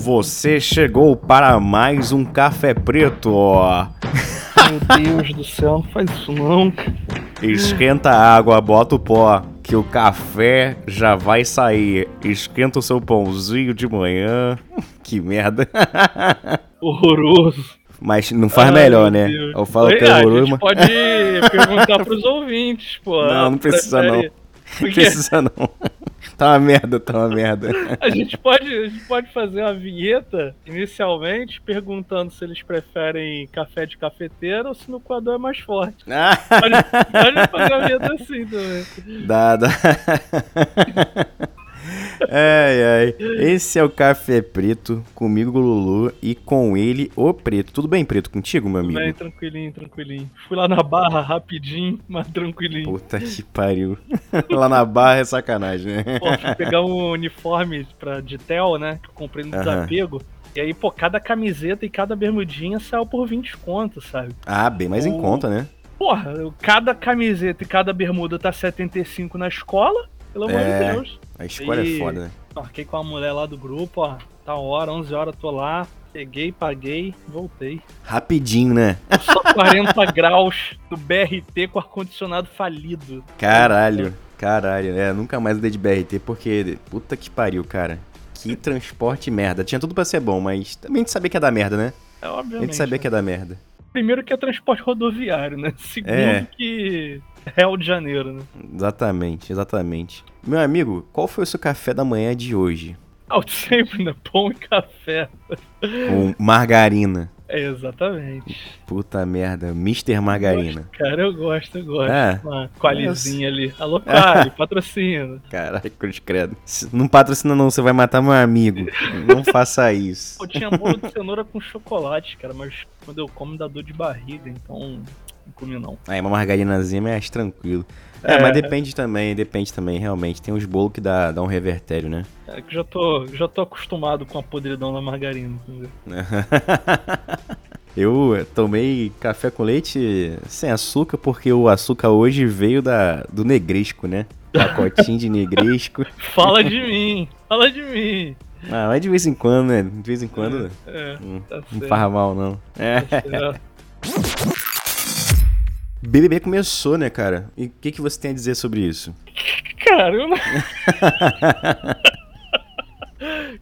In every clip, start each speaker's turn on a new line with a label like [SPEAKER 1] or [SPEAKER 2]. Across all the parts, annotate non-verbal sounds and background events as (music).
[SPEAKER 1] Você chegou para mais um café preto, ó.
[SPEAKER 2] Meu Deus do céu, não faz isso não.
[SPEAKER 1] Esquenta a água, bota o pó, que o café já vai sair. Esquenta o seu pãozinho de manhã. (laughs) Que merda. (laughs)
[SPEAKER 2] Horroroso.
[SPEAKER 1] Mas não faz
[SPEAKER 2] Ai,
[SPEAKER 1] melhor, né?
[SPEAKER 2] Deus.
[SPEAKER 1] Eu falo que é horroroso, mas
[SPEAKER 2] pode perguntar pros (laughs) ouvintes, pô.
[SPEAKER 1] Não, não precisa, não. não precisa não. Tá uma merda, tá uma merda. (laughs)
[SPEAKER 2] a gente, pode, a gente pode fazer uma vinheta, inicialmente, perguntando se eles preferem café de cafeteira ou se no coador é mais forte. (laughs) Pode, pode fazer uma vinheta assim também.
[SPEAKER 1] Dá, dá. Ai, ai. Esse é o Café Preto, comigo, Lulu, e com ele, o Preto. Tudo bem, Preto, contigo, meu amigo?
[SPEAKER 2] Bem, tranquilinho, tranquilinho. Fui lá na barra rapidinho, mas tranquilinho.
[SPEAKER 1] Puta que pariu. (laughs) Lá na barra é sacanagem, né?
[SPEAKER 2] Pô, fui pegar um uniforme pra, de tel, né? Que eu comprei no desapego. E aí, pô, cada camiseta e cada bermudinha saiu por 20 contos, sabe?
[SPEAKER 1] Ah, bem mais em
[SPEAKER 2] O-
[SPEAKER 1] conta, né?
[SPEAKER 2] Porra, cada camiseta e cada bermuda tá 75 na escola, pelo amor
[SPEAKER 1] É.
[SPEAKER 2] de Deus.
[SPEAKER 1] A escola é
[SPEAKER 2] E-
[SPEAKER 1] foda, né?
[SPEAKER 2] Marquei com a mulher lá do grupo, ó. Tá hora, 11 horas tô lá. Peguei, paguei, voltei.
[SPEAKER 1] Rapidinho, né?
[SPEAKER 2] Só 40 (laughs) graus do BRT com ar-condicionado falido.
[SPEAKER 1] Caralho, caralho. É, nunca mais andei de BRT porque. Puta que pariu, cara. Que transporte merda. Tinha tudo pra ser bom, mas também a gente sabia que ia dar merda, né?
[SPEAKER 2] É
[SPEAKER 1] A
[SPEAKER 2] obviamente.
[SPEAKER 1] gente sabia
[SPEAKER 2] né?
[SPEAKER 1] que ia dar merda.
[SPEAKER 2] Primeiro que é transporte rodoviário, né? (laughs) Segundo
[SPEAKER 1] É.
[SPEAKER 2] que é Rio de Janeiro, né?
[SPEAKER 1] Exatamente, exatamente. Meu amigo, qual foi o seu café da manhã de hoje?
[SPEAKER 2] Ah, sempre, né? Pão e café.
[SPEAKER 1] Com margarina.
[SPEAKER 2] Exatamente.
[SPEAKER 1] Puta merda, Mr. Margarina.
[SPEAKER 2] Cara, eu gosto, eu gosto.
[SPEAKER 1] É.
[SPEAKER 2] Uma qualizinha ali. Alô, Quali, (laughs) patrocina.
[SPEAKER 1] Caralho, cruz credo. Não patrocina não, você vai matar meu amigo. Não faça isso.
[SPEAKER 2] Pô, tinha bolo de cenoura com chocolate, cara, mas quando eu como dá dor de barriga, então não comi não.
[SPEAKER 1] Aí uma margarinazinha é mais tranquilo. É,
[SPEAKER 2] É.
[SPEAKER 1] mas depende também, depende também, realmente. Tem uns bolos que dá, dá um revertério, né?
[SPEAKER 2] É que já tô, já tô acostumado com a podridão da margarina, entendeu? (laughs)
[SPEAKER 1] Eu tomei café com leite sem açúcar, porque o açúcar hoje veio da, do negresco, né? Pacotinho (laughs) de negresco.
[SPEAKER 2] Fala de mim, fala de mim.
[SPEAKER 1] Ah, mas de vez em quando, né? De vez em quando
[SPEAKER 2] É,
[SPEAKER 1] não,
[SPEAKER 2] tá
[SPEAKER 1] não faz mal, não. É.
[SPEAKER 2] tá. (laughs)
[SPEAKER 1] BBB começou, né, cara? E o que, que você tem a dizer sobre isso?
[SPEAKER 2] Cara, eu não... (laughs)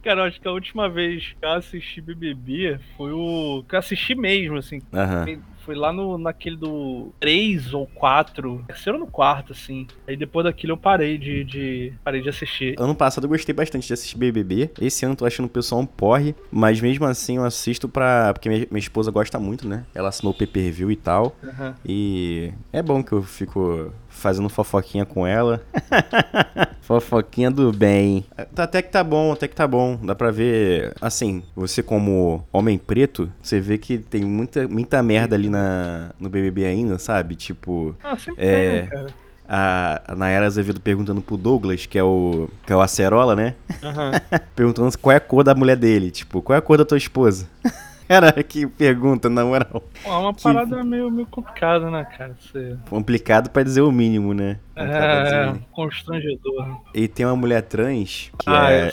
[SPEAKER 2] Cara, eu acho que a última vez que eu assisti BBB foi o. que eu assisti mesmo, assim.
[SPEAKER 1] Aham.
[SPEAKER 2] Foi- lá no, naquele do 3 ou 4. Terceiro ou no quarto, assim. Aí depois daquilo eu parei de, de. parei de assistir.
[SPEAKER 1] Ano passado eu gostei bastante de assistir BBB. Esse ano eu tô achando o pessoal um porre. Mas mesmo assim eu assisto pra. Porque minha, minha esposa gosta muito, né? Ela assinou o pay per view e tal.
[SPEAKER 2] Aham.
[SPEAKER 1] E é bom que eu fico fazendo fofoquinha com ela. (laughs) fofoquinha do bem. Tá- Até que tá bom, até que tá bom. Dá pra ver. Assim, você como homem preto, você vê que tem muita, muita merda ali na, no BBB ainda, sabe? Tipo.
[SPEAKER 2] Ah, sempre
[SPEAKER 1] É.
[SPEAKER 2] tem, né, cara?
[SPEAKER 1] A, a Nayara Azevedo perguntando pro Douglas, que é o. que é o Acerola, né?
[SPEAKER 2] Aham. (laughs)
[SPEAKER 1] Perguntando qual é a cor da mulher dele. Tipo, qual é a cor da tua esposa? (laughs) Cara, que pergunta, na moral.
[SPEAKER 2] É uma
[SPEAKER 1] Que-
[SPEAKER 2] parada meio, meio complicada, né, cara? Você...
[SPEAKER 1] Complicado pra dizer o mínimo, né?
[SPEAKER 2] É, constrangedor.
[SPEAKER 1] E tem uma mulher trans, que
[SPEAKER 2] ah,
[SPEAKER 1] é.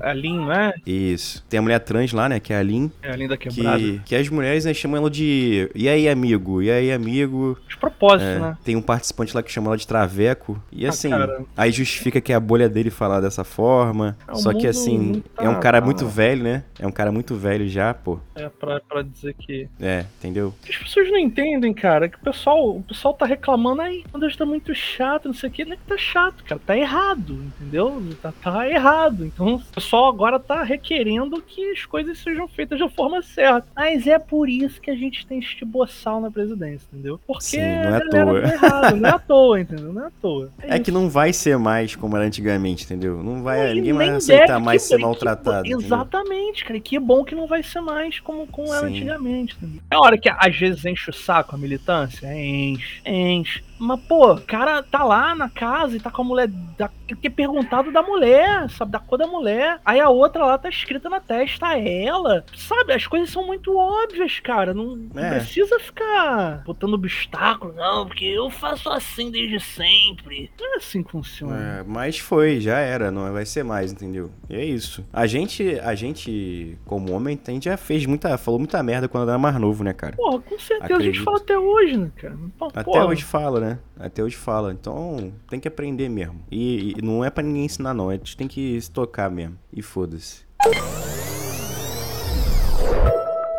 [SPEAKER 2] a Lin, não é?
[SPEAKER 1] Isso. Tem a mulher trans lá, né? Que é a Lin.
[SPEAKER 2] É a Lin da quebrada.
[SPEAKER 1] Que, que as mulheres né, chamam ela de. E aí, amigo? E aí, amigo?
[SPEAKER 2] De propósito,
[SPEAKER 1] É,
[SPEAKER 2] né?
[SPEAKER 1] Tem um participante lá que chama ela de Traveco. E
[SPEAKER 2] Ah,
[SPEAKER 1] assim,
[SPEAKER 2] cara.
[SPEAKER 1] aí justifica que é a bolha dele falar dessa forma.
[SPEAKER 2] É,
[SPEAKER 1] Só que assim,
[SPEAKER 2] tá-
[SPEAKER 1] é um cara
[SPEAKER 2] tá-
[SPEAKER 1] muito velho, né? É um cara muito velho já, pô.
[SPEAKER 2] É pra, pra dizer que.
[SPEAKER 1] É, entendeu?
[SPEAKER 2] As pessoas não entendem, cara, que o pessoal, o pessoal tá reclamando aí, meu Deus, tá muito chato, não sei o que, não é que tá chato, cara, tá errado, entendeu? Tá, tá errado. Então o pessoal agora tá requerendo que as coisas sejam feitas da forma certa. Mas é por isso que a gente tem este boçal na presidência, entendeu? Porque
[SPEAKER 1] Sim, não é à
[SPEAKER 2] galera
[SPEAKER 1] toa.
[SPEAKER 2] tá errado, não é à (laughs) toa, entendeu? Não é à toa.
[SPEAKER 1] É que não vai ser mais como era antigamente, entendeu? Não vai, ninguém vai aceitar mais
[SPEAKER 2] que
[SPEAKER 1] ser maltratado.
[SPEAKER 2] que-? Exatamente, cara. E que bom que não vai ser mais como, como era antigamente. entendeu? É hora que às vezes enche o saco a militância? Enche, enche. Mas, pô, o cara tá lá na casa e tá com a mulher. Da, que é perguntado da mulher, sabe? Da cor da mulher. Aí a outra lá tá escrita na testa, ela. Sabe? As coisas são muito óbvias, cara. Não, não
[SPEAKER 1] É.
[SPEAKER 2] precisa ficar botando obstáculo, não, porque eu faço assim desde sempre. Não é assim que funciona.
[SPEAKER 1] É, mas foi, já era, não vai ser mais, entendeu? E é isso. A gente, a gente, como homem, a gente já fez muita, falou muita merda quando era mais novo, né, cara?
[SPEAKER 2] Porra, com certeza a gente
[SPEAKER 1] Acredito.
[SPEAKER 2] fala até hoje, né, cara?
[SPEAKER 1] Até hoje fala, né? Até hoje fala. Então, tem que aprender mesmo. E, e não é pra ninguém ensinar, não. A gente tem que se tocar mesmo. E foda-se.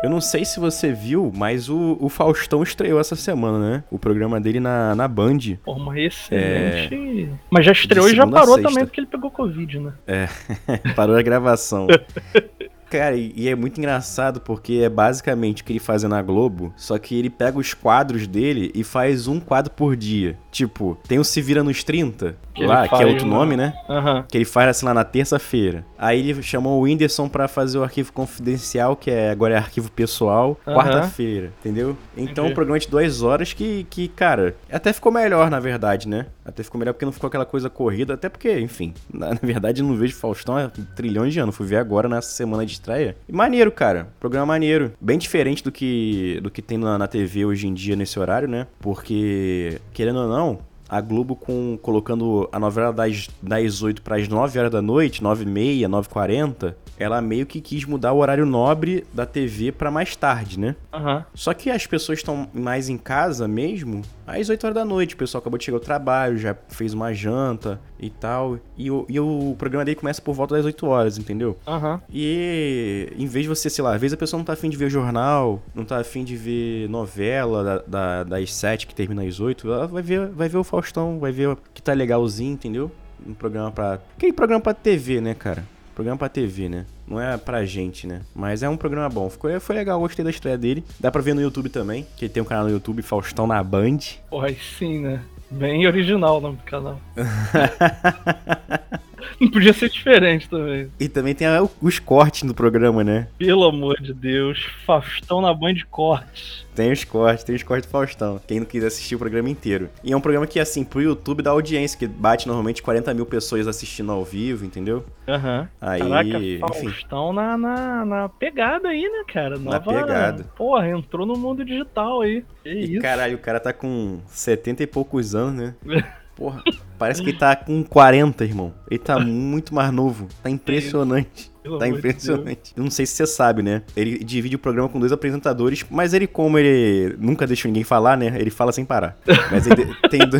[SPEAKER 1] Eu não sei se você viu, mas o, o Faustão estreou essa semana, né? O programa dele na, na Band.
[SPEAKER 2] Porra, mas excelente. Mas já estreou
[SPEAKER 1] É.
[SPEAKER 2] E já parou também porque ele pegou Covid, né? (laughs)
[SPEAKER 1] Parou a gravação. (laughs) Cara, e é muito engraçado porque é basicamente o que ele faz na Globo, só que ele pega os quadros dele e faz um quadro por dia. Tipo, tem o Se Vira nos 30,
[SPEAKER 2] Que
[SPEAKER 1] lá, que é outro
[SPEAKER 2] né?
[SPEAKER 1] nome, né?
[SPEAKER 2] Aham.
[SPEAKER 1] Que ele faz assim lá na terça-feira. Aí ele chamou o Whindersson pra fazer o arquivo confidencial, que é agora é arquivo pessoal,
[SPEAKER 2] Aham.
[SPEAKER 1] quarta-feira, entendeu? Então,
[SPEAKER 2] Entendi.
[SPEAKER 1] um programa de duas horas que, que, cara, até ficou melhor, na verdade, né? Até ficou melhor porque não ficou aquela coisa corrida, até porque, enfim, (laughs) na, na verdade eu não vejo Faustão há trilhões de anos. Fui ver agora nessa semana de estreia. E maneiro, cara. Programa maneiro. Bem diferente do que, do que tem na, na TV hoje em dia nesse horário, né? Porque, querendo ou não, a Globo com, colocando a novela das, das 8 para as 9 horas da noite, 9 e meia, 9 e 40, ela meio que quis mudar o horário nobre da TV pra mais tarde, né?
[SPEAKER 2] Aham.
[SPEAKER 1] Só que as pessoas estão mais em casa mesmo às 8 horas da noite. O pessoal acabou de chegar ao trabalho, já fez uma janta e tal. E o, e o programa dele começa por volta das 8 horas, entendeu?
[SPEAKER 2] Aham.
[SPEAKER 1] E em vez de você, sei lá, às vezes a pessoa não tá afim de ver jornal, não tá afim de ver novela da, da- das 7 que termina às 8, ela vai ver, vai ver o Faustão, vai ver o que tá legalzinho, entendeu? Um programa pra. Aquele programa pra TV, né, cara? Programa pra TV, né? Não é pra gente, né? Mas é um programa bom. Ficou, foi legal, gostei da estreia dele. Dá pra ver no YouTube também, que ele tem um canal no YouTube, Faustão na Band.
[SPEAKER 2] Porra, aí sim, né? Bem original o nome do canal. (laughs) (laughs) Não podia ser diferente também.
[SPEAKER 1] E também tem os cortes do programa, né?
[SPEAKER 2] Pelo amor de Deus. Faustão na Band Cortes.
[SPEAKER 1] Tem os cortes, tem os cortes do Faustão. Quem não quiser assistir o programa inteiro. E é um programa que, assim, pro YouTube dá audiência, que bate normalmente 40 mil pessoas assistindo ao vivo, entendeu?
[SPEAKER 2] Aham.
[SPEAKER 1] Aí,
[SPEAKER 2] Caraca,
[SPEAKER 1] enfim.
[SPEAKER 2] Faustão na, na, na pegada aí, né, cara?
[SPEAKER 1] Na
[SPEAKER 2] Nova...
[SPEAKER 1] pegada.
[SPEAKER 2] Porra, entrou no mundo digital aí. Que
[SPEAKER 1] E
[SPEAKER 2] isso.
[SPEAKER 1] caralho, o cara tá com 70 e poucos anos, né? (laughs) Porra, parece que ele tá com 40, irmão. Ele tá muito mais novo. Tá impressionante.
[SPEAKER 2] Pelo
[SPEAKER 1] Tá
[SPEAKER 2] de
[SPEAKER 1] impressionante. Eu não sei se você sabe, né? Ele divide o programa com dois apresentadores, mas ele, como ele nunca deixa ninguém falar, né? Ele fala sem parar. Mas ele (laughs) tem, do-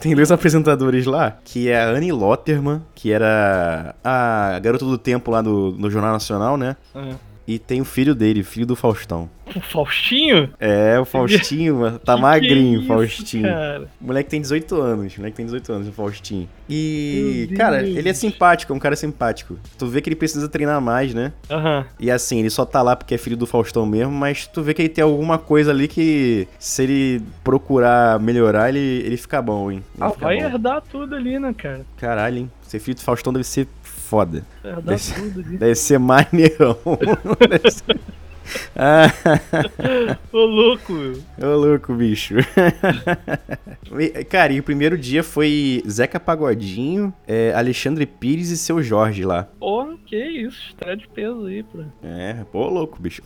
[SPEAKER 1] tem dois apresentadores lá, que é a Annie Lotterman, que era a garota do tempo lá no, no Jornal Nacional, né?
[SPEAKER 2] Ah.
[SPEAKER 1] E tem o filho dele, filho do Faustão.
[SPEAKER 2] O Faustinho?
[SPEAKER 1] É, o Faustinho, tá
[SPEAKER 2] Que
[SPEAKER 1] magrinho,
[SPEAKER 2] que é
[SPEAKER 1] Faustinho.
[SPEAKER 2] Cara?
[SPEAKER 1] O moleque tem 18 anos, o moleque tem 18 anos, o Faustinho. E, cara, ele é simpático, é um cara simpático. Tu vê que ele precisa treinar mais, né?
[SPEAKER 2] Aham.
[SPEAKER 1] E assim, ele só tá lá porque é filho do Faustão mesmo, mas tu vê que ele tem alguma coisa ali que, se ele procurar melhorar, ele, ele fica bom, hein? Ele
[SPEAKER 2] Ah, vai
[SPEAKER 1] bom.
[SPEAKER 2] herdar tudo ali, né, cara?
[SPEAKER 1] Caralho, hein? Ser filho do Faustão deve ser foda.
[SPEAKER 2] Vai herdar
[SPEAKER 1] Deve
[SPEAKER 2] tudo.
[SPEAKER 1] Deve ser maneirão. Deve (laughs) ser- Ah,
[SPEAKER 2] Ô, louco, meu.
[SPEAKER 1] ô louco, bicho. (laughs) Cara, e o primeiro dia foi Zeca Pagodinho, é, Alexandre Pires e seu Jorge lá.
[SPEAKER 2] Porra, que isso. Estreia de peso aí, pô.
[SPEAKER 1] É, pô, louco, bicho.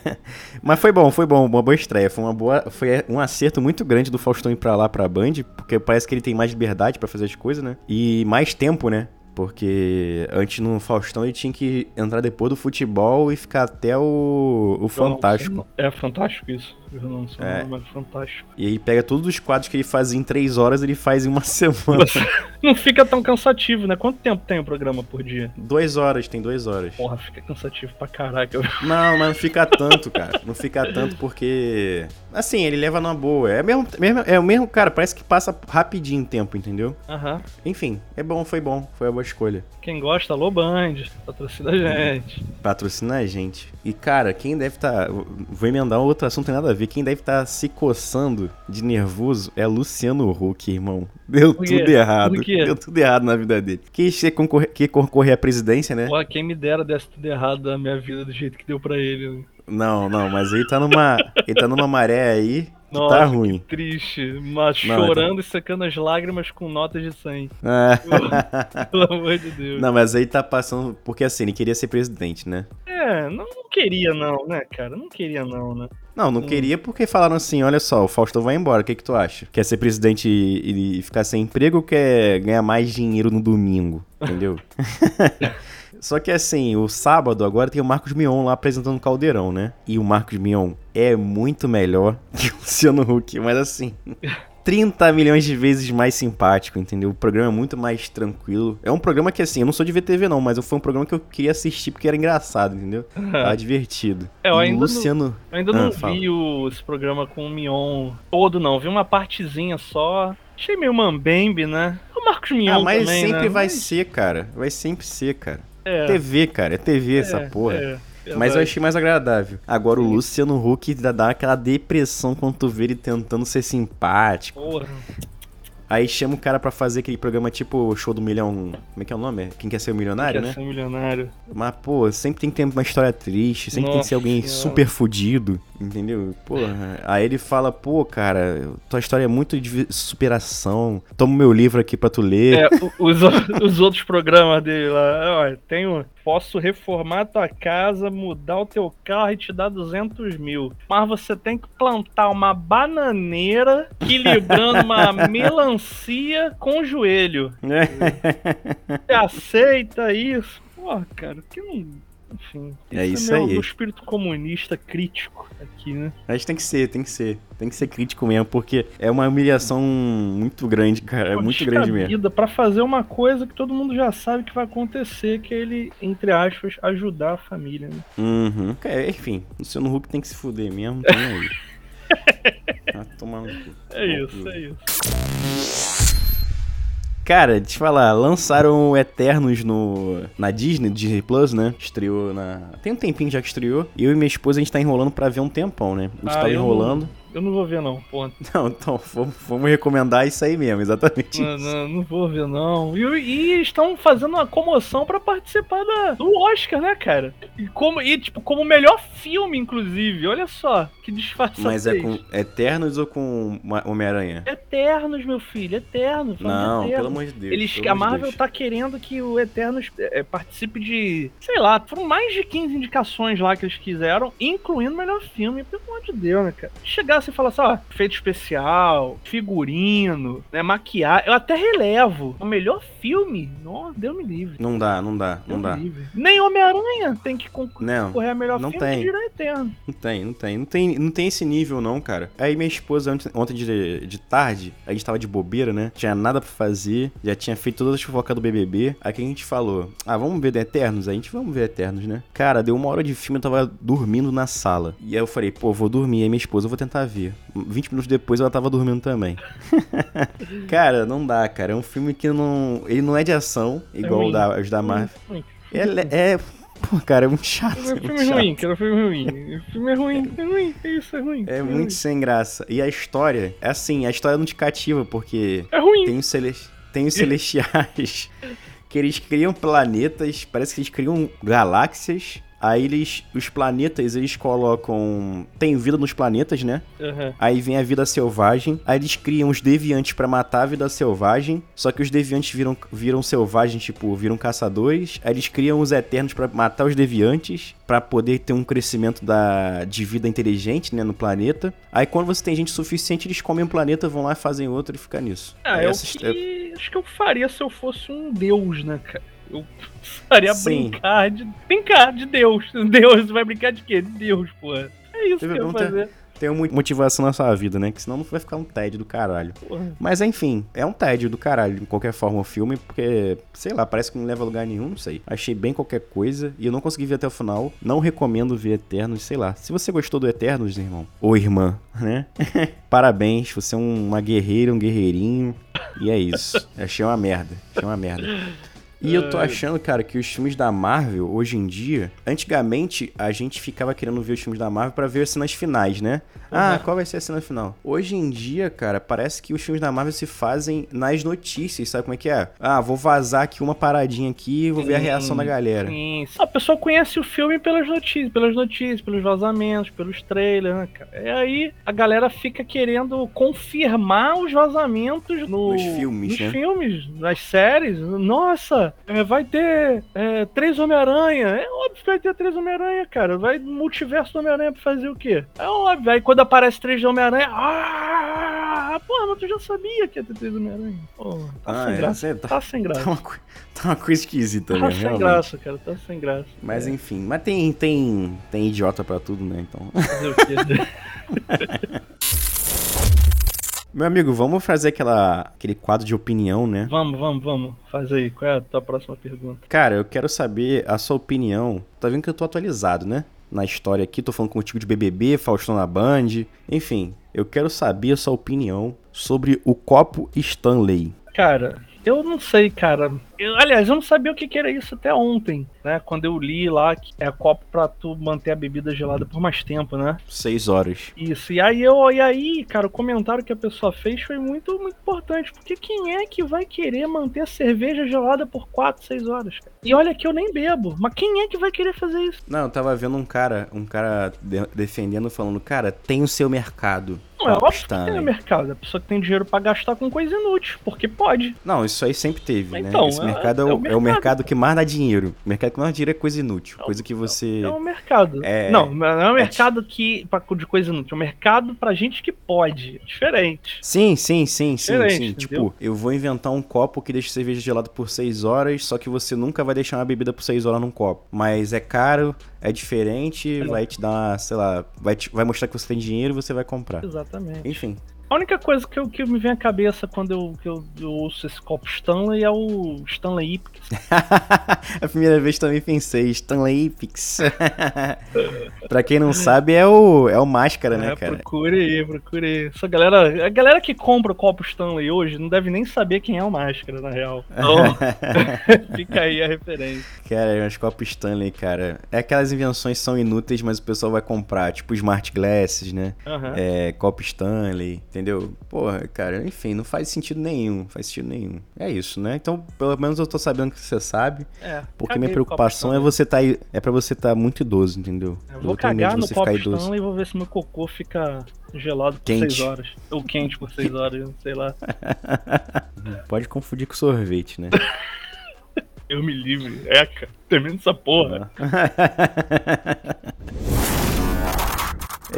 [SPEAKER 1] (laughs) Mas foi bom, foi bom, uma boa estreia. Foi, uma boa, foi um acerto muito grande do Faustão ir pra lá, pra Band, porque parece que ele tem mais liberdade pra fazer as coisas, né? E mais tempo, né? Porque antes no Faustão ele tinha que entrar depois do futebol e ficar até o, o Fantástico.
[SPEAKER 2] É fantástico isso. Não
[SPEAKER 1] É.
[SPEAKER 2] o mas fantástico.
[SPEAKER 1] E aí pega todos os quadros que ele fazia em três horas, ele faz em uma (laughs) semana. (laughs)
[SPEAKER 2] Não fica tão cansativo, né? Quanto tempo tem o programa por dia?
[SPEAKER 1] duas horas, tem duas horas.
[SPEAKER 2] Porra, fica cansativo pra caraca.
[SPEAKER 1] Não, mas não fica (laughs) tanto, cara. Não fica tanto porque. Assim, ele leva numa boa. É, mesmo, mesmo, é o mesmo, cara, parece que passa rapidinho o tempo, entendeu?
[SPEAKER 2] Aham.
[SPEAKER 1] Enfim, é bom, foi bom. Foi a boa escolha.
[SPEAKER 2] Quem gosta, alô Band, patrocina a gente.
[SPEAKER 1] Patrocina a gente. E, cara, quem deve estar. Vou emendar um outro assunto, tem nada a ver. Quem deve estar se coçando de nervoso é Luciano Huck, irmão. Deu tudo errado. Deu tudo errado na vida dele. Quis concorrer, que concorrer à presidência, né?
[SPEAKER 2] Porra, quem me dera desse tudo errado da minha vida do jeito que deu pra ele. né?
[SPEAKER 1] Não, não, mas ele tá numa. ele tá numa maré aí
[SPEAKER 2] Nossa,
[SPEAKER 1] tá ruim.
[SPEAKER 2] Triste, mas
[SPEAKER 1] Não, tá-
[SPEAKER 2] chorando e secando as lágrimas com notas de 100.
[SPEAKER 1] Ah, (laughs)
[SPEAKER 2] Pelo amor de Deus.
[SPEAKER 1] Não, mas aí tá passando. Porque assim, ele queria ser presidente, né?
[SPEAKER 2] É, não, não queria não, né, cara? Não queria não, né?
[SPEAKER 1] Não, não
[SPEAKER 2] Hum.
[SPEAKER 1] queria porque falaram assim: olha só, o Faustão vai embora, o que, que tu acha? Quer ser presidente e, e ficar sem emprego ou quer ganhar mais dinheiro no domingo? Entendeu? (laughs) Só que assim, o sábado agora tem o Marcos Mion lá apresentando o Caldeirão, né? E o Marcos Mion é muito melhor (laughs) que o Luciano Huck, mas assim. (laughs) 30 milhões de vezes mais simpático, entendeu? O programa é muito mais tranquilo. É um programa que, assim, eu não sou de VTV não, mas foi um programa que eu queria assistir porque era engraçado, entendeu? Tava (laughs) divertido.
[SPEAKER 2] É, eu ainda não-
[SPEAKER 1] Luciano.
[SPEAKER 2] Eu ainda
[SPEAKER 1] Ah,
[SPEAKER 2] não
[SPEAKER 1] fala.
[SPEAKER 2] vi o, esse programa com o Mion todo, não. Vi uma partezinha só. Achei meio mambembe, né? O Marcos Mion
[SPEAKER 1] Ah, mas
[SPEAKER 2] também,
[SPEAKER 1] sempre
[SPEAKER 2] né?
[SPEAKER 1] vai
[SPEAKER 2] Mas-
[SPEAKER 1] ser, cara. Vai sempre ser, cara.
[SPEAKER 2] É,
[SPEAKER 1] TV, cara. É TV essa
[SPEAKER 2] é,
[SPEAKER 1] porra.
[SPEAKER 2] é,
[SPEAKER 1] Mas eu achei mais agradável. Agora o Luciano Huck dá aquela depressão quando tu vê ele tentando ser simpático.
[SPEAKER 2] Porra.
[SPEAKER 1] Aí chama o cara pra fazer aquele programa tipo show do milhão. Como é que é o nome? Quem quer ser o milionário,
[SPEAKER 2] Quer
[SPEAKER 1] né?
[SPEAKER 2] ser milionário.
[SPEAKER 1] Mas, pô, sempre tem que ter uma história triste, sempre tem que ser
[SPEAKER 2] Nossa
[SPEAKER 1] alguém
[SPEAKER 2] Senhora.
[SPEAKER 1] super fudido, entendeu? Porra. Aí ele fala, pô, cara, tua história é muito de superação. Toma o meu livro aqui pra tu ler.
[SPEAKER 2] É, os, os outros programas dele lá, ó, tenho, posso reformar tua casa, mudar o teu carro e te dar 200 mil. Mas você tem que plantar uma bananeira equilibrando uma (laughs) melancia com o joelho. Você aceita isso? Porra, cara, que não. Enfim.
[SPEAKER 1] É isso
[SPEAKER 2] meu,
[SPEAKER 1] aí.
[SPEAKER 2] meu espírito comunista crítico aqui, né?
[SPEAKER 1] Mas tem que ser, tem que ser. Tem que ser crítico mesmo, porque é uma humilhação muito grande, cara. É
[SPEAKER 2] Pô,
[SPEAKER 1] muito grande mesmo.
[SPEAKER 2] vida pra fazer uma coisa que todo mundo já sabe que vai acontecer, que é ele, entre aspas, ajudar a família, né?
[SPEAKER 1] Uhum. É, enfim, o Luciano Huck tem que se fuder mesmo, tem aí. (laughs) Ah, tomar no cu.
[SPEAKER 2] É isso, é isso.
[SPEAKER 1] Cara, deixa eu falar, lançaram o Eternos no, na Disney, Disney Plus, né? Estreou na. Tem um tempinho já que estreou. Eu e minha esposa a gente tá enrolando pra ver um tempão, né? A gente
[SPEAKER 2] Ah,
[SPEAKER 1] tá
[SPEAKER 2] eu não-
[SPEAKER 1] enrolando.
[SPEAKER 2] Eu não vou ver, não, ponto. (laughs)
[SPEAKER 1] Não, então, vamos, vamos recomendar isso aí mesmo, exatamente
[SPEAKER 2] Não,
[SPEAKER 1] isso.
[SPEAKER 2] não, não vou ver, não. E, e estão fazendo uma comoção pra participar da, do Oscar, né, cara? E, como, e, tipo, como melhor filme, inclusive. Olha só, que disfarçação.
[SPEAKER 1] Mas é com Eternos ou com Ma- Homem-Aranha?
[SPEAKER 2] Eternos, meu filho, Eternos.
[SPEAKER 1] Não,
[SPEAKER 2] Eternos.
[SPEAKER 1] pelo amor de Deus.
[SPEAKER 2] Eles, a Marvel
[SPEAKER 1] Deus.
[SPEAKER 2] tá querendo que o Eternos é, participe de. Sei lá, foram mais de 15 indicações lá que eles quiseram, incluindo o melhor filme. Pelo amor de Deus, né, cara? Chegasse e falasse, ó, efeito especial, figurino, né, maquiagem. Eu até relevo. O melhor filme? Nossa, deu me livre.
[SPEAKER 1] Não dá, não dá, não
[SPEAKER 2] Deus
[SPEAKER 1] dá.
[SPEAKER 2] livre. Nem Homem-Aranha tem que concorrer a melhor
[SPEAKER 1] não
[SPEAKER 2] filme
[SPEAKER 1] tem.
[SPEAKER 2] e virar Eterno.
[SPEAKER 1] Não tem, não tem. Não tem, não tem esse nível, não, cara. Aí minha esposa, ontem, ontem de, de tarde, a gente tava de bobeira, né? Tinha nada pra fazer, já tinha feito todas as fofocas do BBB. Aí que a gente falou, ah, vamos ver The Eternos? Aí a gente, vamos ver Eternos, né? Cara, deu uma hora de filme, eu tava dormindo na sala. E aí eu falei, pô, vou dormir. Aí minha esposa, eu vou tentar ver. 20 minutos depois ela tava dormindo também. (laughs) cara, não dá, cara. É um filme que não... Ele não é de ação, igual
[SPEAKER 2] ruim.
[SPEAKER 1] o da, os da Marvel.
[SPEAKER 2] Ruim.
[SPEAKER 1] Ele é... Pô, cara, é muito chato.
[SPEAKER 2] É
[SPEAKER 1] é
[SPEAKER 2] um filme
[SPEAKER 1] chato.
[SPEAKER 2] ruim, cara, é um filme ruim. O filme é ruim, é ruim, é isso, é ruim.
[SPEAKER 1] É
[SPEAKER 2] ruim.
[SPEAKER 1] muito sem graça. E a história, é assim, a história não te cativa, porque
[SPEAKER 2] É ruim.
[SPEAKER 1] tem os, cele... tem os celestiais (laughs) que eles criam planetas, parece que eles criam galáxias. Aí eles, os planetas, eles colocam. Tem vida nos planetas, né?
[SPEAKER 2] Aham.
[SPEAKER 1] Aí vem a vida selvagem. Aí eles criam os deviantes pra matar a vida selvagem. Só que os deviantes viram, viram selvagens, tipo, viram caçadores. Aí eles criam os eternos pra matar os deviantes. Pra poder ter um crescimento da, de vida inteligente, né, no planeta. Aí quando você tem gente suficiente, eles comem um planeta, vão lá e fazem outro e fica nisso.
[SPEAKER 2] Ah, é o que acho que eu faria se eu fosse um deus, né, cara? Eu faria
[SPEAKER 1] Sim.
[SPEAKER 2] brincar de. Brincar de Deus. (laughs) Deus vai brincar de quê? De Deus, porra. É isso que eu ia fazer.
[SPEAKER 1] Tem uma motivação na sua vida, né? Que senão não vai ficar um tédio do caralho.
[SPEAKER 2] Porra.
[SPEAKER 1] Mas enfim, é um tédio do caralho, de qualquer forma, o filme, porque, sei lá, parece que não leva a lugar nenhum, não sei. Achei bem qualquer coisa e eu não consegui ver até o final. Não recomendo ver Eternos, sei lá. Se você gostou do Eternos, irmão, ou irmã, né? (laughs) Parabéns, você é um- uma guerreira, um guerreirinho. E é isso. Achei uma merda. Achei uma merda. E eu tô achando, cara, que os filmes da Marvel, hoje em dia, antigamente a gente ficava querendo ver os filmes da Marvel pra ver as cenas finais, né? Ah, qual vai ser a cena final? Hoje em dia, cara, parece que os filmes da Marvel se fazem nas notícias, sabe como é que é? Ah, vou vazar aqui uma paradinha aqui e vou ver a reação da galera.
[SPEAKER 2] Sim. A pessoa conhece o filme pelas notícias, pelas notícias, pelos vazamentos, pelos trailers, né, cara? E aí a galera fica querendo confirmar os vazamentos no-
[SPEAKER 1] Nos filmes,
[SPEAKER 2] nos
[SPEAKER 1] né?
[SPEAKER 2] filmes, nas séries. Nossa, é, vai ter é, três Homem-Aranha. É óbvio que vai ter três Homem-Aranha, cara. Vai no multiverso do Homem-Aranha pra fazer o quê? É óbvio. Aí quando aparece três Homem-Aranha. Ah, porra, mas tu já sabia que ia ter três Homem-Aranha. Tá
[SPEAKER 1] Ah,
[SPEAKER 2] sem
[SPEAKER 1] é,
[SPEAKER 2] graça.
[SPEAKER 1] tá-
[SPEAKER 2] Tá sem (laughs)
[SPEAKER 1] Tá
[SPEAKER 2] graça.
[SPEAKER 1] uma, co- tá uma coisa esquisita,
[SPEAKER 2] Tá
[SPEAKER 1] né?
[SPEAKER 2] sem
[SPEAKER 1] realmente.
[SPEAKER 2] graça, cara. Tá sem graça.
[SPEAKER 1] Mas
[SPEAKER 2] É,
[SPEAKER 1] enfim, mas tem, tem, tem idiota pra tudo, né? Então.
[SPEAKER 2] fazer o quê? (laughs) (laughs)
[SPEAKER 1] Meu amigo, vamos fazer aquela, aquele quadro de opinião, né?
[SPEAKER 2] vamos, vamos, vamos. Faz aí. Qual é a tua próxima pergunta?
[SPEAKER 1] Cara, eu quero saber a sua opinião. Tá vendo que eu tô atualizado, né? Na história aqui, tô falando contigo de BBB, Faustão na Band. Enfim, eu quero saber a sua opinião sobre o copo Stanley.
[SPEAKER 2] Cara, eu não sei, cara. Eu, aliás, eu não sabia o que, que era isso até ontem, né? Quando eu li lá que é copo pra tu manter a bebida gelada por mais tempo, né?
[SPEAKER 1] Seis horas.
[SPEAKER 2] Isso. E aí eu e aí, cara, o comentário que a pessoa fez foi muito, muito importante, porque quem é que vai querer manter a cerveja gelada por 4, 6 horas? cara? E olha que eu nem bebo, mas quem é que vai querer fazer isso?
[SPEAKER 1] Não, eu tava vendo um cara, um cara de- defendendo, falando, cara, tem o seu mercado.
[SPEAKER 2] Não, é óbvio que tem no mercado. A pessoa que tem dinheiro pra gastar com coisa inútil, porque pode.
[SPEAKER 1] Não, isso aí sempre teve, né?
[SPEAKER 2] Então,
[SPEAKER 1] Esse
[SPEAKER 2] é-
[SPEAKER 1] mercado é,
[SPEAKER 2] é
[SPEAKER 1] o,
[SPEAKER 2] o
[SPEAKER 1] é o
[SPEAKER 2] mercado.
[SPEAKER 1] mercado que mais dá dinheiro. O mercado que mais dá dinheiro é coisa inútil. Coisa que você.
[SPEAKER 2] É um mercado.
[SPEAKER 1] É-
[SPEAKER 2] não, não é um mercado que pra, de coisa inútil. É um mercado pra gente que pode. É diferente.
[SPEAKER 1] Sim, sim, sim, sim, sim. Tipo, eu vou inventar um copo que deixa cerveja gelada por 6 horas, só que você nunca vai deixar uma bebida por 6 horas num copo. Mas é caro, é diferente,
[SPEAKER 2] É.
[SPEAKER 1] vai te dar, sei lá, vai, te- vai mostrar que você tem dinheiro e você vai comprar.
[SPEAKER 2] Exatamente.
[SPEAKER 1] Enfim.
[SPEAKER 2] A única coisa que, eu- que me vem à cabeça quando eu, que eu, eu ouço esse copo Stanley é o Stanley Ipkiss. (laughs)
[SPEAKER 1] a primeira vez também pensei, Stanley Ipix. (laughs) (laughs) pra quem não sabe, é o, é o máscara, né,
[SPEAKER 2] É,
[SPEAKER 1] cara?
[SPEAKER 2] procure aí, procure aí. Essa galera, a galera que compra o copo Stanley hoje não deve nem saber quem é o Máscara, na real. Então, fica aí a referência.
[SPEAKER 1] Cara, os copos Stanley, cara. É aquelas invenções que são inúteis, mas o pessoal vai comprar, tipo Smart Glasses, né?
[SPEAKER 2] Aham.
[SPEAKER 1] É, copo Stanley, entendeu? Porra, cara, enfim, não faz sentido nenhum, faz sentido nenhum. É isso, né? Então, pelo menos eu tô sabendo que você sabe,
[SPEAKER 2] É,
[SPEAKER 1] porque minha preocupação é você tá aí, é para você tá muito idoso, entendeu?
[SPEAKER 2] Eu vou
[SPEAKER 1] medo
[SPEAKER 2] cagar no copo. Stanley e vou ver se meu cocô fica gelado por
[SPEAKER 1] Quente.
[SPEAKER 2] 6 horas. Ou quente por 6 horas, eu não sei lá. (laughs)
[SPEAKER 1] Pode confundir com sorvete, né? (laughs)
[SPEAKER 2] Eu me livre. É, cara. Termina essa porra.
[SPEAKER 1] É, (laughs)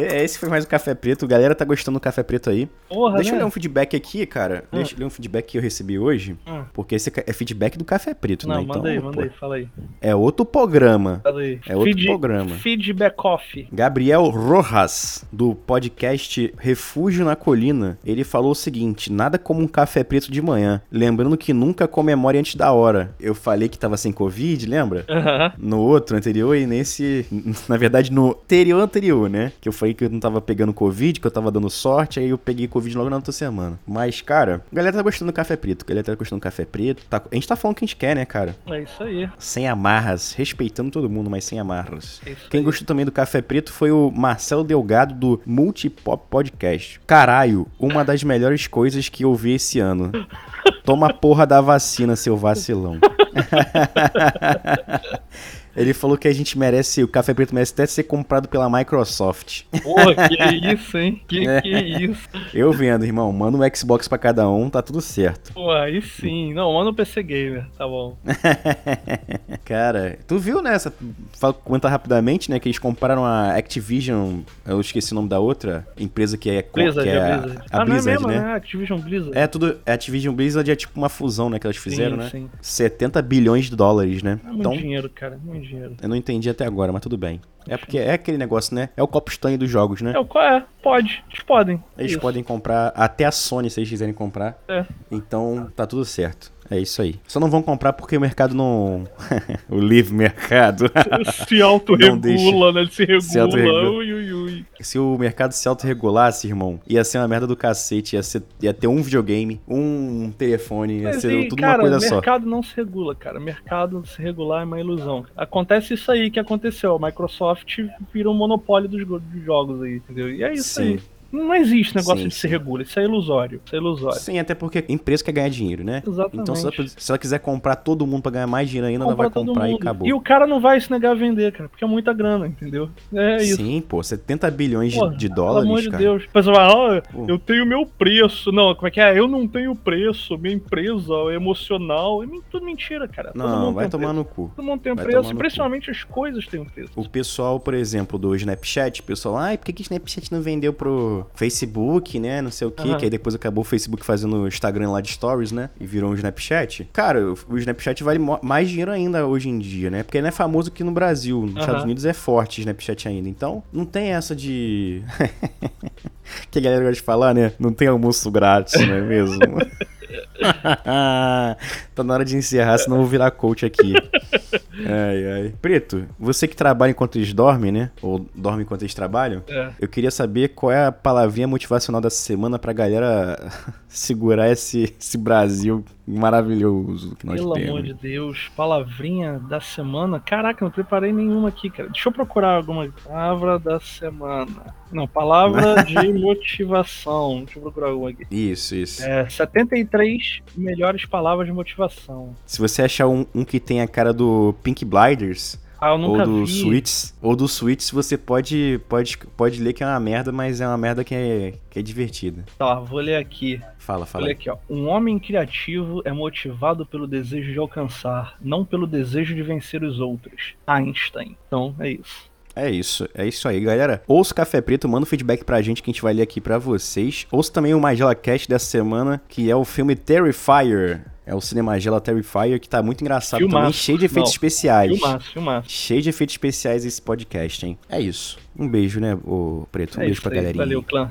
[SPEAKER 1] Esse foi mais o Café Preto. Galera, tá gostando do Café Preto aí?
[SPEAKER 2] Porra,
[SPEAKER 1] Deixa eu
[SPEAKER 2] né?
[SPEAKER 1] ler um feedback aqui, cara. Deixa eu ler um feedback que eu recebi hoje.
[SPEAKER 2] Hum.
[SPEAKER 1] Porque esse é feedback do Café Preto,
[SPEAKER 2] Não,
[SPEAKER 1] né?
[SPEAKER 2] manda
[SPEAKER 1] então,
[SPEAKER 2] aí, manda aí, fala aí.
[SPEAKER 1] É outro programa.
[SPEAKER 2] Fala aí.
[SPEAKER 1] É outro programa.
[SPEAKER 2] Feedback off.
[SPEAKER 1] Gabriel Rojas, do podcast Refúgio na Colina, ele falou o seguinte: nada como um café preto de manhã. Lembrando que nunca comemore antes da hora. Eu falei que tava sem Covid, lembra?
[SPEAKER 2] Aham.
[SPEAKER 1] No outro anterior e nesse. Na verdade, no anterior anterior, né? Que eu falei que eu não tava pegando Covid, que eu tava dando sorte, aí eu peguei Covid logo na outra semana. Mas, cara, a galera tá gostando do café preto. A galera tá gostando do café preto. Tá- A gente tá falando o que a gente quer, né, cara?
[SPEAKER 2] É isso aí.
[SPEAKER 1] Sem amarras, respeitando todo mundo, mas sem amarras.
[SPEAKER 2] É
[SPEAKER 1] Quem gostou também do Café Preto foi o Marcelo Delgado do Multipop Podcast. Caralho, uma das melhores coisas que eu vi esse ano. (laughs) Toma a porra da vacina, seu vacilão. (laughs) Ele falou que a gente merece, o Café Preto merece até ser comprado pela Microsoft.
[SPEAKER 2] Porra, que (laughs) isso, hein? Que
[SPEAKER 1] É.
[SPEAKER 2] que isso?
[SPEAKER 1] Eu vendo, irmão. Manda um Xbox pra cada um, tá tudo certo.
[SPEAKER 2] Pô, aí sim. Não, manda o PC Gamer, tá bom. (laughs)
[SPEAKER 1] Cara, tu viu, né? Essa, fala- comentar rapidamente, né? Que eles compraram a Activision, eu esqueci o nome da outra empresa que é,
[SPEAKER 2] Blizzard,
[SPEAKER 1] que é
[SPEAKER 2] a
[SPEAKER 1] a,
[SPEAKER 2] Blizzard.
[SPEAKER 1] a
[SPEAKER 2] ah,
[SPEAKER 1] Blizzard,
[SPEAKER 2] não é mesmo,
[SPEAKER 1] né?
[SPEAKER 2] né? Activision Blizzard.
[SPEAKER 1] É tudo. A Activision Blizzard é tipo uma fusão, né? Que elas fizeram,
[SPEAKER 2] sim,
[SPEAKER 1] né?
[SPEAKER 2] Sim.
[SPEAKER 1] 70 bilhões de dólares, né?
[SPEAKER 2] É muito
[SPEAKER 1] Então,
[SPEAKER 2] dinheiro, cara. Muito dinheiro.
[SPEAKER 1] eu não entendi até agora, mas tudo bem. É porque é aquele negócio, né? É o copo Stanley dos jogos, né?
[SPEAKER 2] É, qual é? Pode. Eles podem.
[SPEAKER 1] Eles
[SPEAKER 2] Isso.
[SPEAKER 1] podem comprar, até a Sony, se eles quiserem comprar.
[SPEAKER 2] É.
[SPEAKER 1] Então, tá tudo certo. É isso aí. Só não vão comprar porque o mercado não. (laughs) o livre mercado.
[SPEAKER 2] Se autorregula, (laughs) né? Ele se regula.
[SPEAKER 1] Se autorregula.
[SPEAKER 2] Ui, ui, ui.
[SPEAKER 1] Se o mercado se autorregulasse, irmão, ia ser uma merda do cacete. Ia, ser, ia ter um videogame, um telefone, ia
[SPEAKER 2] Mas,
[SPEAKER 1] ser
[SPEAKER 2] e,
[SPEAKER 1] tudo
[SPEAKER 2] cara,
[SPEAKER 1] uma coisa
[SPEAKER 2] o
[SPEAKER 1] só.
[SPEAKER 2] mercado não se regula, cara. O mercado se regular é uma ilusão. Acontece isso aí que aconteceu. A Microsoft virou um monopólio dos, dos jogos aí, entendeu? E é isso
[SPEAKER 1] Sim.
[SPEAKER 2] aí. Não existe negócio
[SPEAKER 1] Sim,
[SPEAKER 2] de se regula. Isso é ilusório. Isso é ilusório.
[SPEAKER 1] Sim, até porque a empresa quer ganhar dinheiro, né?
[SPEAKER 2] Exatamente.
[SPEAKER 1] Então, se ela, se ela quiser comprar todo mundo pra ganhar mais dinheiro ainda, ela
[SPEAKER 2] Comprar
[SPEAKER 1] vai comprar e acabou.
[SPEAKER 2] E o cara não vai se negar a vender, cara, porque é muita grana, entendeu? É isso.
[SPEAKER 1] Sim, pô, 70 bilhões de,
[SPEAKER 2] Pô,
[SPEAKER 1] de
[SPEAKER 2] Pelo
[SPEAKER 1] dólares,
[SPEAKER 2] amor de
[SPEAKER 1] cara.
[SPEAKER 2] Deus. Depois vai, ah,
[SPEAKER 1] Pô.
[SPEAKER 2] eu tenho meu preço. Não, como é que é? Eu não tenho preço. Minha empresa é emocional. É tudo mentira, cara. Todo
[SPEAKER 1] Não,
[SPEAKER 2] mundo
[SPEAKER 1] vai tomar
[SPEAKER 2] preço.
[SPEAKER 1] no cu.
[SPEAKER 2] Todo mundo tem
[SPEAKER 1] vai
[SPEAKER 2] preço. Principalmente as coisas têm um preço.
[SPEAKER 1] O pessoal, por exemplo, do Snapchat, o pessoal, ai, por que, que o Snapchat não vendeu pro Facebook, né? Não sei o quê,
[SPEAKER 2] Aham.
[SPEAKER 1] que aí depois acabou o Facebook fazendo o Instagram lá de Stories, né? E virou um Snapchat. Cara, o, Snapchat vale mais dinheiro ainda hoje em dia, né? Porque ele não é famoso aqui no Brasil. Nos
[SPEAKER 2] Aham.
[SPEAKER 1] Estados Unidos é forte o Snapchat ainda. Então, não tem essa de. (laughs) que a galera gosta de falar, né? Não tem almoço grátis, não é mesmo? (laughs) tá na hora de encerrar, senão eu vou virar coach aqui. Ai, ai. Preto, você que trabalha enquanto eles dormem, né? Ou dorme enquanto eles trabalham?
[SPEAKER 2] É.
[SPEAKER 1] Eu queria saber qual é a palavrinha motivacional dessa semana pra galera (laughs) segurar esse, esse Brasil maravilhoso que nós
[SPEAKER 2] Pelo
[SPEAKER 1] temos.
[SPEAKER 2] amor de Deus, palavrinha da semana. Caraca, não preparei nenhuma aqui, cara. Deixa eu procurar alguma palavra da semana. Não, palavra (laughs) de motivação. Deixa eu procurar alguma aqui.
[SPEAKER 1] Isso, isso.
[SPEAKER 2] É, 73 melhores palavras de motivação.
[SPEAKER 1] Se você achar um, um que tem a cara do Pink Blinders,
[SPEAKER 2] Ah, eu nunca
[SPEAKER 1] ou do
[SPEAKER 2] vi.
[SPEAKER 1] Suits, ou do Suits, você pode, pode, pode ler que é uma merda, mas é uma merda que é, que é divertida.
[SPEAKER 2] Tá, vou ler aqui.
[SPEAKER 1] Fala,
[SPEAKER 2] Vou
[SPEAKER 1] fala.
[SPEAKER 2] ler
[SPEAKER 1] aí.
[SPEAKER 2] aqui, ó. Um homem criativo é motivado pelo desejo de alcançar, não pelo desejo de vencer os outros. Einstein. Então, é isso.
[SPEAKER 1] É isso, é isso aí, galera. Ouça o Café Preto, manda um feedback pra gente que a gente vai ler aqui pra vocês. Ouça também o Magela Cast dessa semana, que é o filme Terrifier. É o Cinemagela Terrifier, que tá muito engraçado
[SPEAKER 2] Filmaço,
[SPEAKER 1] também, cheio de efeitos
[SPEAKER 2] não.
[SPEAKER 1] especiais.
[SPEAKER 2] Filmaço, filmaço.
[SPEAKER 1] Cheio de efeitos especiais esse podcast, hein? É isso. Um beijo, né, ô Preto? Um
[SPEAKER 2] é
[SPEAKER 1] beijo pra
[SPEAKER 2] aí.
[SPEAKER 1] galerinha.
[SPEAKER 2] Valeu, clã.